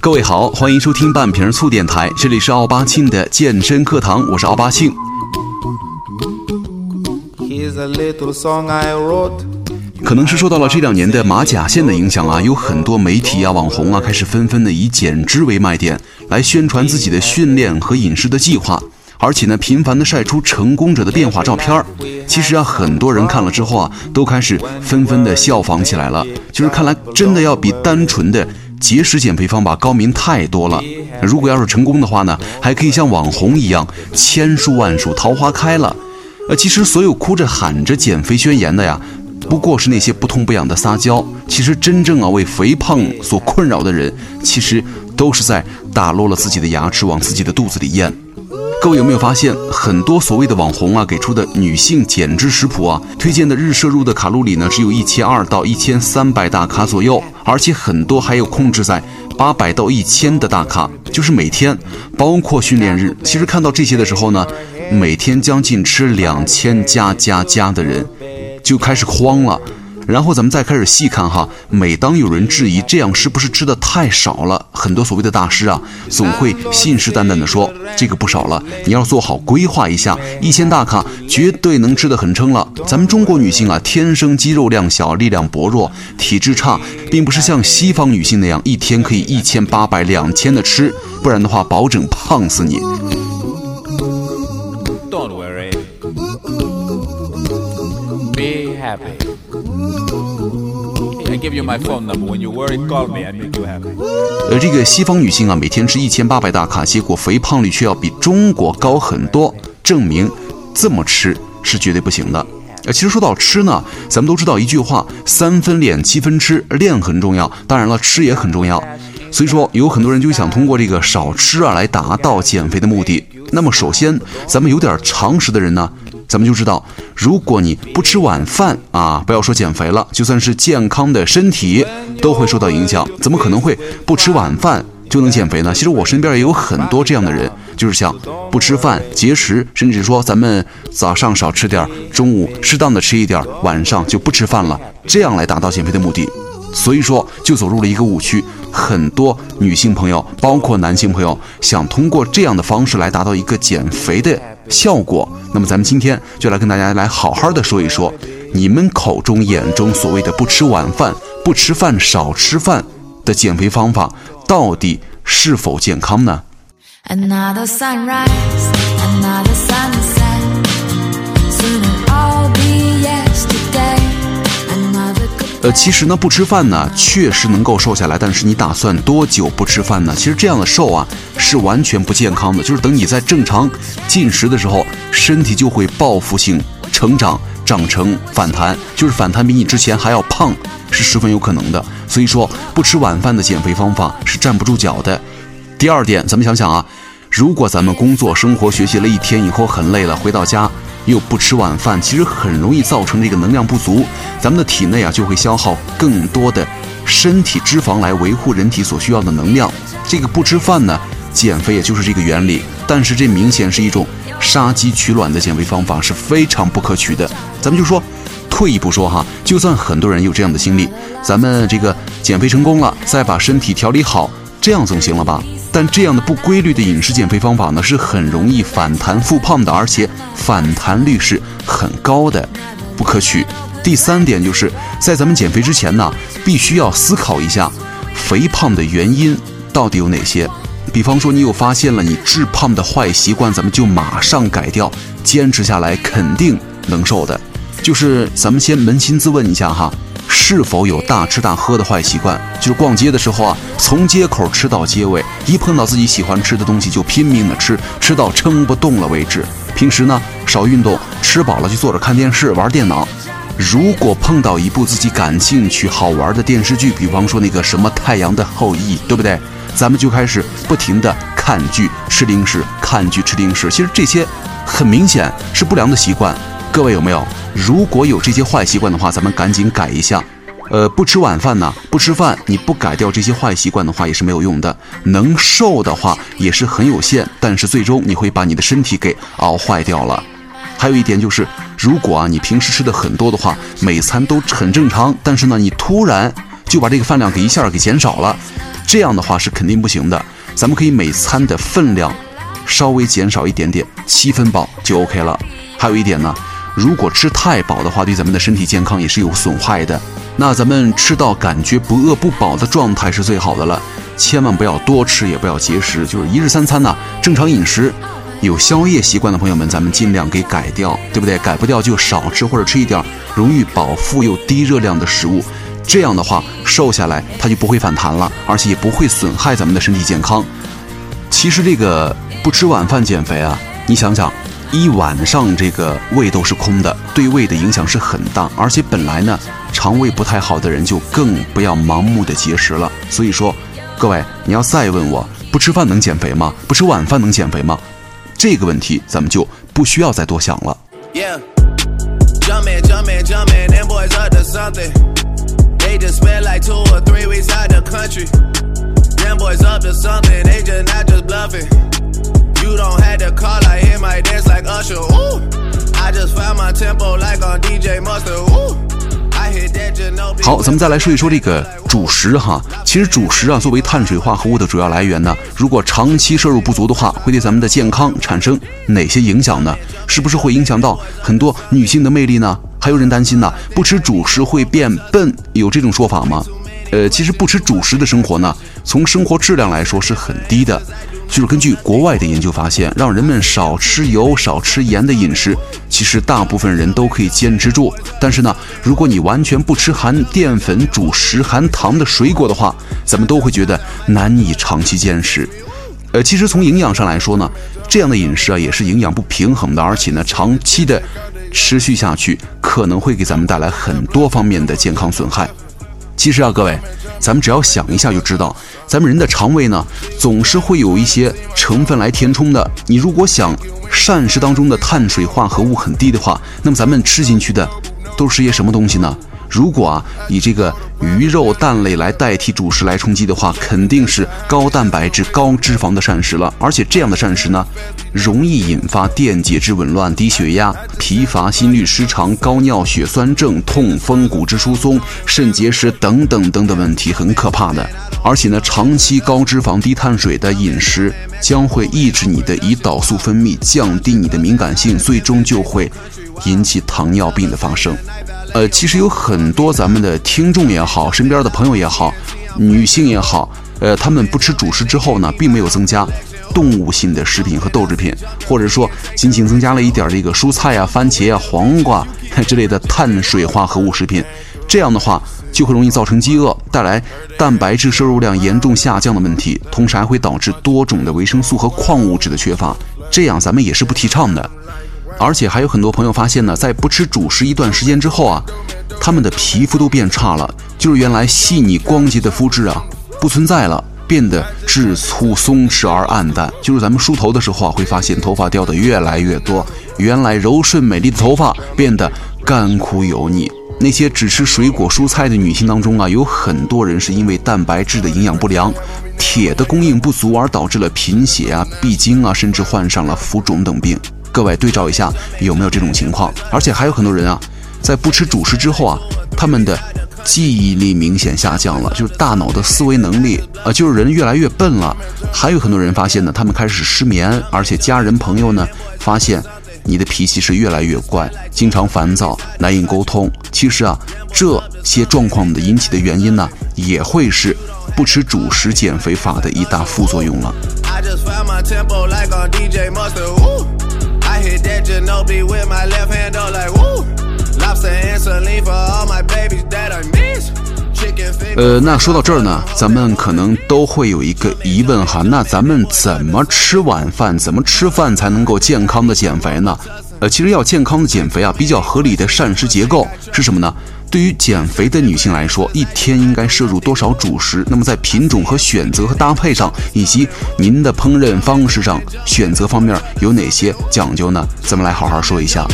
各位好，欢迎收听半瓶醋电台，这里是奥巴庆的健身课堂，我是奥巴庆。可能是受到了这两年的马甲线的影响啊，有很多媒体啊、网红啊，开始纷纷的以减脂为卖点，来宣传自己的训练和饮食的计划，而且呢，频繁的晒出成功者的变化照片儿。其实啊，很多人看了之后啊，都开始纷纷的效仿起来了，就是看来真的要比单纯的。节食减肥方法高明太多了，如果要是成功的话呢，还可以像网红一样千树万树桃花开了。呃，其实所有哭着喊着减肥宣言的呀，不过是那些不痛不痒的撒娇。其实真正啊为肥胖所困扰的人，其实都是在打落了自己的牙齿往自己的肚子里咽。各位有没有发现，很多所谓的网红啊给出的女性减脂食谱啊，推荐的日摄入的卡路里呢，只有一千二到一千三百大卡左右，而且很多还有控制在八百到一千的大卡，就是每天，包括训练日。其实看到这些的时候呢，每天将近吃两千加加加的人，就开始慌了。然后咱们再开始细看哈，每当有人质疑这样是不是吃的太少了，很多所谓的大师啊，总会信誓旦旦的说这个不少了，你要做好规划一下，一千大卡绝对能吃得很撑了。咱们中国女性啊，天生肌肉量小，力量薄弱，体质差，并不是像西方女性那样一天可以一千八百两千的吃，不然的话保证胖死你。Don't worry, be happy. 而这个西方女性啊，每天吃一千八百大卡，结果肥胖率却要比中国高很多，证明这么吃是绝对不行的。呃，其实说到吃呢，咱们都知道一句话：三分练，七分吃。练很重要，当然了，吃也很重要。所以说，有很多人就想通过这个少吃啊，来达到减肥的目的。那么，首先，咱们有点常识的人呢。咱们就知道，如果你不吃晚饭啊，不要说减肥了，就算是健康的身体都会受到影响。怎么可能会不吃晚饭就能减肥呢？其实我身边也有很多这样的人，就是想不吃饭节食，甚至说咱们早上少吃点，中午适当的吃一点，晚上就不吃饭了，这样来达到减肥的目的。所以说，就走入了一个误区。很多女性朋友，包括男性朋友，想通过这样的方式来达到一个减肥的效果。那么，咱们今天就来跟大家来好好的说一说，你们口中、眼中所谓的不吃晚饭、不吃饭、少吃饭的减肥方法，到底是否健康呢？呃，其实呢，不吃饭呢，确实能够瘦下来。但是你打算多久不吃饭呢？其实这样的瘦啊，是完全不健康的。就是等你在正常进食的时候，身体就会报复性成长，长成反弹，就是反弹比你之前还要胖，是十分有可能的。所以说，不吃晚饭的减肥方法是站不住脚的。第二点，咱们想想啊，如果咱们工作、生活、学习了一天以后很累了，回到家。又不吃晚饭，其实很容易造成这个能量不足，咱们的体内啊就会消耗更多的身体脂肪来维护人体所需要的能量。这个不吃饭呢，减肥也就是这个原理。但是这明显是一种杀鸡取卵的减肥方法，是非常不可取的。咱们就说，退一步说哈，就算很多人有这样的心理，咱们这个减肥成功了，再把身体调理好，这样总行了吧？但这样的不规律的饮食减肥方法呢，是很容易反弹复胖的，而且反弹率是很高的，不可取。第三点就是在咱们减肥之前呢，必须要思考一下，肥胖的原因到底有哪些。比方说，你有发现了你致胖的坏习惯，咱们就马上改掉，坚持下来肯定能瘦的。就是咱们先扪心自问一下哈。是否有大吃大喝的坏习惯？就是逛街的时候啊，从街口吃到街尾，一碰到自己喜欢吃的东西就拼命的吃，吃到撑不动了为止。平时呢，少运动，吃饱了就坐着看电视、玩电脑。如果碰到一部自己感兴趣、好玩的电视剧，比方说那个什么《太阳的后裔》，对不对？咱们就开始不停的看剧、吃零食，看剧、吃零食。其实这些很明显是不良的习惯。各位有没有？如果有这些坏习惯的话，咱们赶紧改一下。呃，不吃晚饭呢，不吃饭，你不改掉这些坏习惯的话，也是没有用的。能瘦的话也是很有限，但是最终你会把你的身体给熬坏掉了。还有一点就是，如果啊你平时吃的很多的话，每餐都很正常，但是呢你突然就把这个饭量给一下给减少了，这样的话是肯定不行的。咱们可以每餐的分量稍微减少一点点，七分饱就 OK 了。还有一点呢，如果吃太饱的话，对咱们的身体健康也是有损害的。那咱们吃到感觉不饿不饱的状态是最好的了，千万不要多吃，也不要节食，就是一日三餐呢正常饮食。有宵夜习惯的朋友们，咱们尽量给改掉，对不对？改不掉就少吃或者吃一点容易饱腹又低热量的食物，这样的话瘦下来它就不会反弹了，而且也不会损害咱们的身体健康。其实这个不吃晚饭减肥啊，你想想，一晚上这个胃都是空的，对胃的影响是很大，而且本来呢肠胃不太好的人就更不要盲目的节食了。所以说，各位你要再问我不吃饭能减肥吗？不吃晚饭能减肥吗？这个问题咱们就不需要再多想了。好，咱们再来说一说这个主食哈。其实主食啊，作为碳水化合物的主要来源呢，如果长期摄入不足的话，会对咱们的健康产生哪些影响呢？是不是会影响到很多女性的魅力呢？还有人担心呢，不吃主食会变笨，有这种说法吗？呃，其实不吃主食的生活呢，从生活质量来说是很低的。就是根据国外的研究发现，让人们少吃油、少吃盐的饮食，其实大部分人都可以坚持住。但是呢，如果你完全不吃含淀粉、主食、含糖的水果的话，咱们都会觉得难以长期坚持。呃，其实从营养上来说呢，这样的饮食啊也是营养不平衡的，而且呢，长期的持续下去可能会给咱们带来很多方面的健康损害。其实啊，各位。咱们只要想一下就知道，咱们人的肠胃呢，总是会有一些成分来填充的。你如果想膳食当中的碳水化合物很低的话，那么咱们吃进去的都是些什么东西呢？如果啊以这个鱼肉蛋类来代替主食来充饥的话，肯定是高蛋白质、高脂肪的膳食了。而且这样的膳食呢，容易引发电解质紊乱、低血压、疲乏、心律失常、高尿、血酸症、痛风、骨质疏松、肾结石等等等等问题，很可怕的。而且呢，长期高脂肪、低碳水的饮食将会抑制你的胰岛素分泌，降低你的敏感性，最终就会引起糖尿病的发生。呃，其实有很多咱们的听众也好，身边的朋友也好，女性也好，呃，他们不吃主食之后呢，并没有增加动物性的食品和豆制品，或者说仅仅增加了一点这个蔬菜啊、番茄啊、黄瓜之类的碳水化合物食品，这样的话就会容易造成饥饿，带来蛋白质摄入量严重下降的问题，同时还会导致多种的维生素和矿物质的缺乏，这样咱们也是不提倡的。而且还有很多朋友发现呢，在不吃主食一段时间之后啊，他们的皮肤都变差了，就是原来细腻光洁的肤质啊不存在了，变得质粗松弛而暗淡。就是咱们梳头的时候啊，会发现头发掉的越来越多，原来柔顺美丽的头发变得干枯油腻。那些只吃水果蔬菜的女性当中啊，有很多人是因为蛋白质的营养不良、铁的供应不足而导致了贫血啊、闭经啊，甚至患上了浮肿等病。各位对照一下，有没有这种情况？而且还有很多人啊，在不吃主食之后啊，他们的记忆力明显下降了，就是大脑的思维能力啊，就是人越来越笨了。还有很多人发现呢，他们开始失眠，而且家人朋友呢发现你的脾气是越来越怪，经常烦躁，难以沟通。其实啊，这些状况的引起的原因呢，也会是不吃主食减肥法的一大副作用了。呃，那说到这儿呢，咱们可能都会有一个疑问哈，那咱们怎么吃晚饭，怎么吃饭才能够健康的减肥呢？呃，其实要健康的减肥啊，比较合理的膳食结构是什么呢？对于减肥的女性来说，一天应该摄入多少主食？那么在品种和选择和搭配上，以及您的烹饪方式上选择方面有哪些讲究呢？咱们来好好说一下。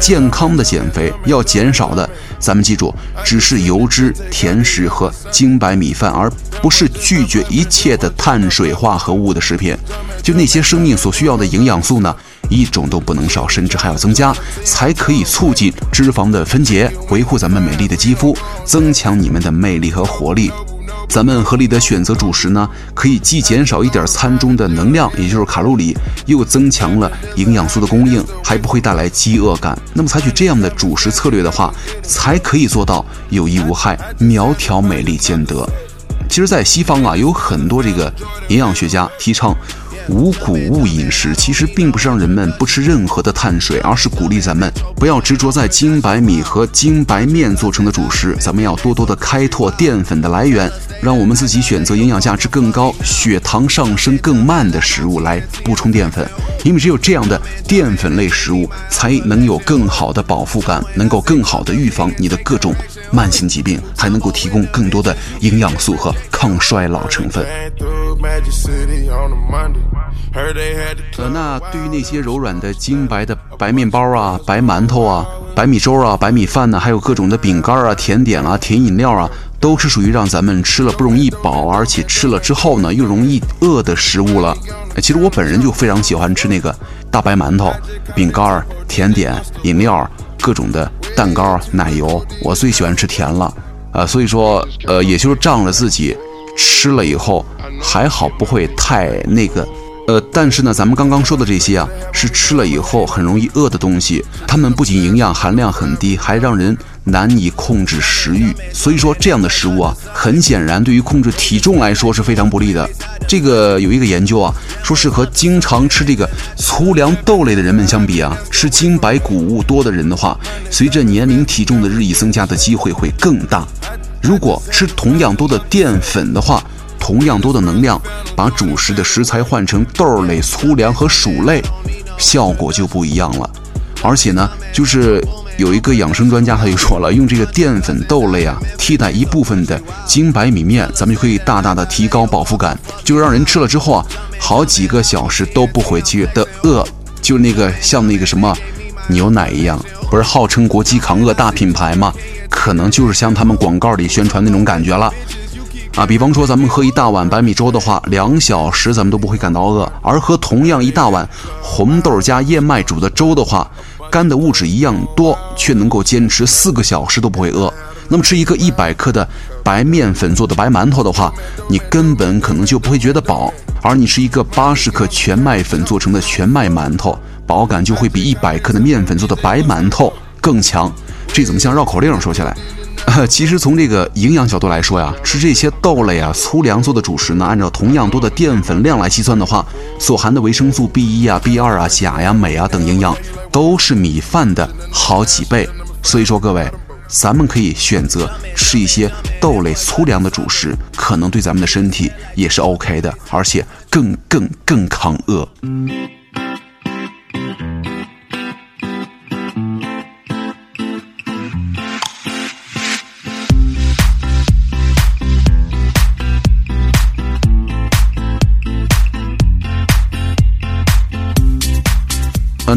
健康的减肥要减少的，咱们记住，只是油脂、甜食和精白米饭，而不是拒绝一切的碳水化合物的食品。就那些生命所需要的营养素呢，一种都不能少，甚至还要增加，才可以促进脂肪的分解，维护咱们美丽的肌肤，增强你们的魅力和活力。咱们合理的选择主食呢，可以既减少一点餐中的能量，也就是卡路里，又增强了营养素的供应，还不会带来饥饿感。那么采取这样的主食策略的话，才可以做到有益无害，苗条美丽兼得。其实，在西方啊，有很多这个营养学家提倡。五谷物饮食其实并不是让人们不吃任何的碳水，而是鼓励咱们不要执着在精白米和精白面做成的主食，咱们要多多的开拓淀粉的来源，让我们自己选择营养价值更高、血糖上升更慢的食物来补充淀粉，因为只有这样的淀粉类食物才能有更好的饱腹感，能够更好的预防你的各种慢性疾病，还能够提供更多的营养素和抗衰老成分。呃，那对于那些柔软的精白的白面包啊、白馒头啊、白米粥啊、白米饭呢，还有各种的饼干啊、甜点啊、甜饮料啊，都是属于让咱们吃了不容易饱，而且吃了之后呢又容易饿的食物了。其实我本人就非常喜欢吃那个大白馒头、饼干、甜点、饮料、各种的蛋糕、奶油，我最喜欢吃甜了。呃，所以说，呃，也就是仗着自己吃了以后还好，不会太那个。呃，但是呢，咱们刚刚说的这些啊，是吃了以后很容易饿的东西，它们不仅营养含量很低，还让人难以控制食欲。所以说，这样的食物啊，很显然对于控制体重来说是非常不利的。这个有一个研究啊，说是和经常吃这个粗粮豆类的人们相比啊，吃精白谷物多的人的话，随着年龄体重的日益增加的机会会更大。如果吃同样多的淀粉的话，同样多的能量，把主食的食材换成豆类、粗粮和薯类，效果就不一样了。而且呢，就是有一个养生专家他就说了，用这个淀粉豆类啊，替代一部分的精白米面，咱们就可以大大的提高饱腹感，就让人吃了之后啊，好几个小时都不会觉得饿，就那个像那个什么牛奶一样，不是号称国际抗饿大品牌吗？可能就是像他们广告里宣传那种感觉了。啊，比方说咱们喝一大碗白米粥的话，两小时咱们都不会感到饿；而喝同样一大碗红豆加燕麦煮的粥的话，干的物质一样多，却能够坚持四个小时都不会饿。那么吃一个一百克的白面粉做的白馒头的话，你根本可能就不会觉得饱；而你吃一个八十克全麦粉做成的全麦馒头，饱感就会比一百克的面粉做的白馒头更强。这怎么像绕口令说起来？其实从这个营养角度来说呀，吃这些豆类啊、粗粮做的主食呢，按照同样多的淀粉量来计算的话，所含的维生素 B 一啊、B 二啊、钾呀、镁啊等营养，都是米饭的好几倍。所以说各位，咱们可以选择吃一些豆类、粗粮的主食，可能对咱们的身体也是 OK 的，而且更更更抗饿。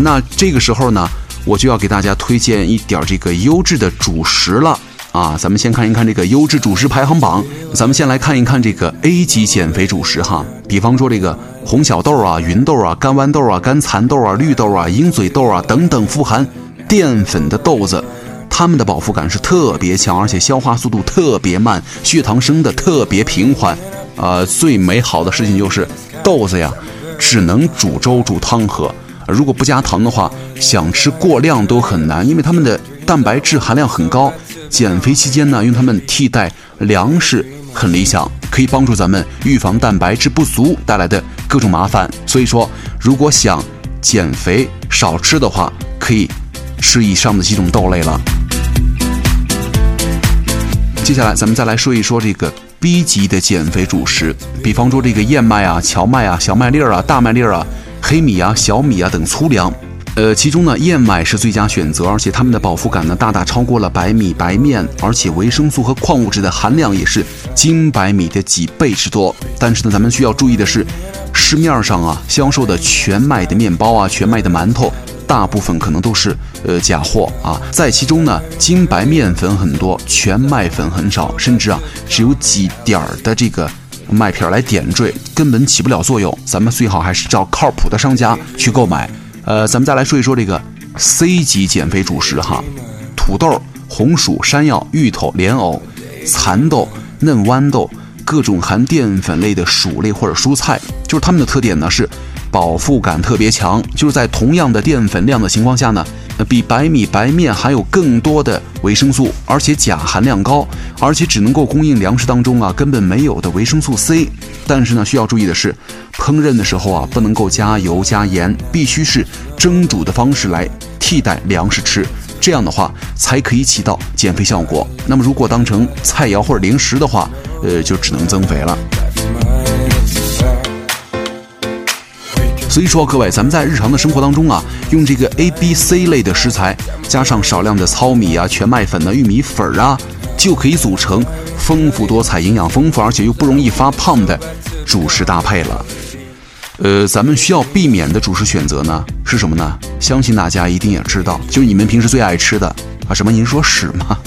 那这个时候呢，我就要给大家推荐一点这个优质的主食了啊！咱们先看一看这个优质主食排行榜。咱们先来看一看这个 A 级减肥主食哈，比方说这个红小豆啊、芸豆啊、干豌豆啊、干蚕豆啊、绿豆啊、鹰嘴豆啊等等富含淀粉的豆子，它们的饱腹感是特别强，而且消化速度特别慢，血糖升的特别平缓。呃，最美好的事情就是豆子呀，只能煮粥煮汤喝。如果不加糖的话，想吃过量都很难，因为它们的蛋白质含量很高。减肥期间呢，用它们替代粮食很理想，可以帮助咱们预防蛋白质不足带来的各种麻烦。所以说，如果想减肥少吃的话，可以吃以上的几种豆类了。接下来，咱们再来说一说这个 B 级的减肥主食，比方说这个燕麦啊、荞麦啊、小麦粒儿啊、大麦粒儿啊。黑米啊、小米啊等粗粮，呃，其中呢燕麦是最佳选择，而且它们的饱腹感呢大大超过了白米、白面，而且维生素和矿物质的含量也是精白米的几倍之多。但是呢，咱们需要注意的是，市面上啊销售的全麦的面包啊、全麦的馒头，大部分可能都是呃假货啊。在其中呢，精白面粉很多，全麦粉很少，甚至啊只有几点儿的这个麦片来点缀，根本起不了作用。咱们最好还是找靠谱的商家去购买。呃，咱们再来说一说这个 C 级减肥主食哈，土豆、红薯、山药、芋头、莲藕、蚕豆、嫩豌豆。各种含淀粉类的薯类或者蔬菜，就是它们的特点呢是饱腹感特别强，就是在同样的淀粉量的情况下呢，比白米白面含有更多的维生素，而且钾含量高，而且只能够供应粮食当中啊根本没有的维生素 C。但是呢，需要注意的是，烹饪的时候啊不能够加油加盐，必须是蒸煮的方式来替代粮食吃。这样的话才可以起到减肥效果。那么如果当成菜肴或者零食的话，呃，就只能增肥了。所以说，各位，咱们在日常的生活当中啊，用这个 A、B、C 类的食材，加上少量的糙米啊、全麦粉啊、玉米粉啊，就可以组成丰富多彩、营养丰富，而且又不容易发胖的主食搭配了。呃，咱们需要避免的主食选择呢是什么呢？相信大家一定也知道，就是你们平时最爱吃的啊，什么？您说屎吗？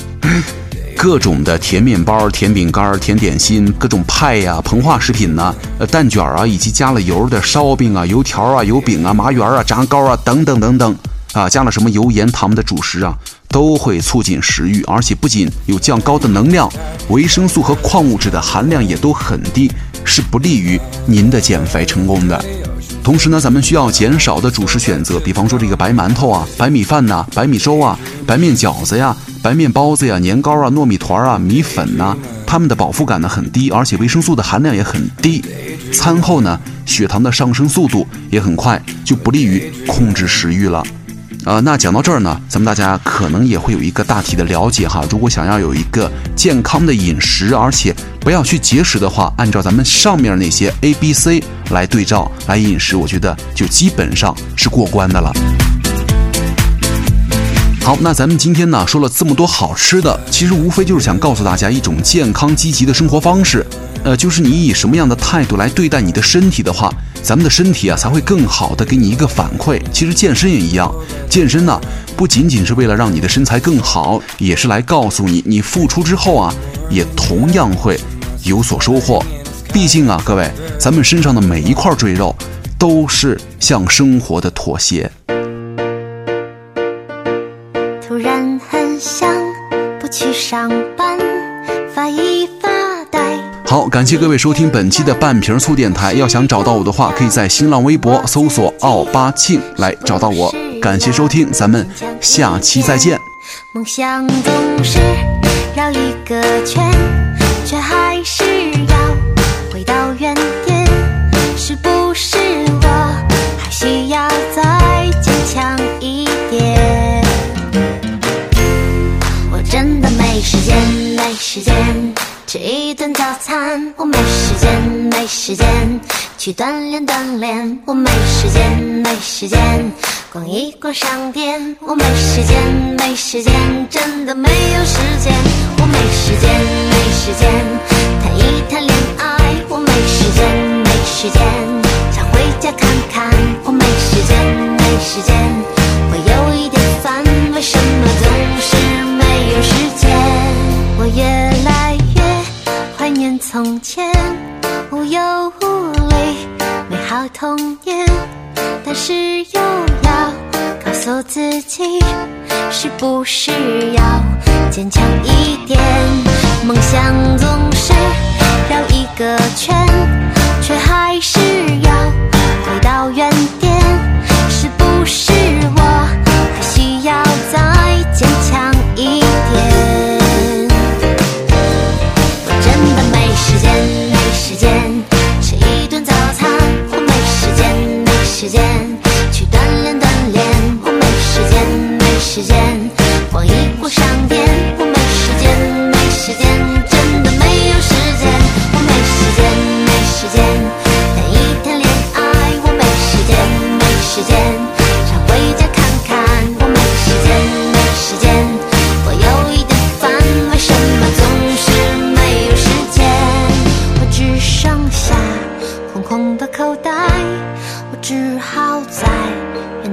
各种的甜面包、甜饼干、甜点心、各种派呀、膨化食品呢，呃，蛋卷啊，以及加了油的烧饼啊、油条啊、油饼啊、麻圆啊、炸糕啊等等等等，啊，加了什么油盐糖的主食啊，都会促进食欲，而且不仅有较高的能量，维生素和矿物质的含量也都很低。是不利于您的减肥成功的。同时呢，咱们需要减少的主食选择，比方说这个白馒头啊、白米饭呐、白米粥啊、白面饺子呀、白面包子呀、年糕啊、糯米团啊、米粉呐，它们的饱腹感呢很低，而且维生素的含量也很低。餐后呢，血糖的上升速度也很快，就不利于控制食欲了。呃，那讲到这儿呢，咱们大家可能也会有一个大体的了解哈。如果想要有一个健康的饮食，而且不要去节食的话，按照咱们上面那些 A、B、C 来对照来饮食，我觉得就基本上是过关的了。好，那咱们今天呢说了这么多好吃的，其实无非就是想告诉大家一种健康积极的生活方式。呃，就是你以什么样的态度来对待你的身体的话，咱们的身体啊才会更好的给你一个反馈。其实健身也一样，健身呢不仅仅是为了让你的身材更好，也是来告诉你，你付出之后啊，也同样会有所收获。毕竟啊，各位，咱们身上的每一块赘肉，都是向生活的妥协。上班，发一发呆。好，感谢各位收听本期的半瓶醋电台。要想找到我的话，可以在新浪微博搜索“奥巴庆”来找到我。感谢收听，咱们下期再见。梦想总是绕一个圈，却还是看，我没时间，没时间去锻炼锻炼，我没时间，没时间。逛一逛商店，我没时间，没时间，真的没有时间，我没时间，没时间谈一谈恋爱，我没时间，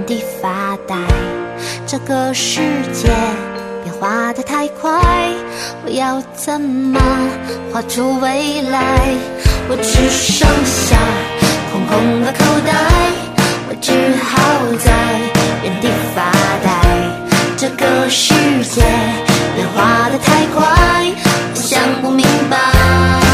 地发呆这个世界变化的太快我要怎么画出未来？我只剩下空空的口袋我只好在原地发呆。这个世界变化的太快我想不明白。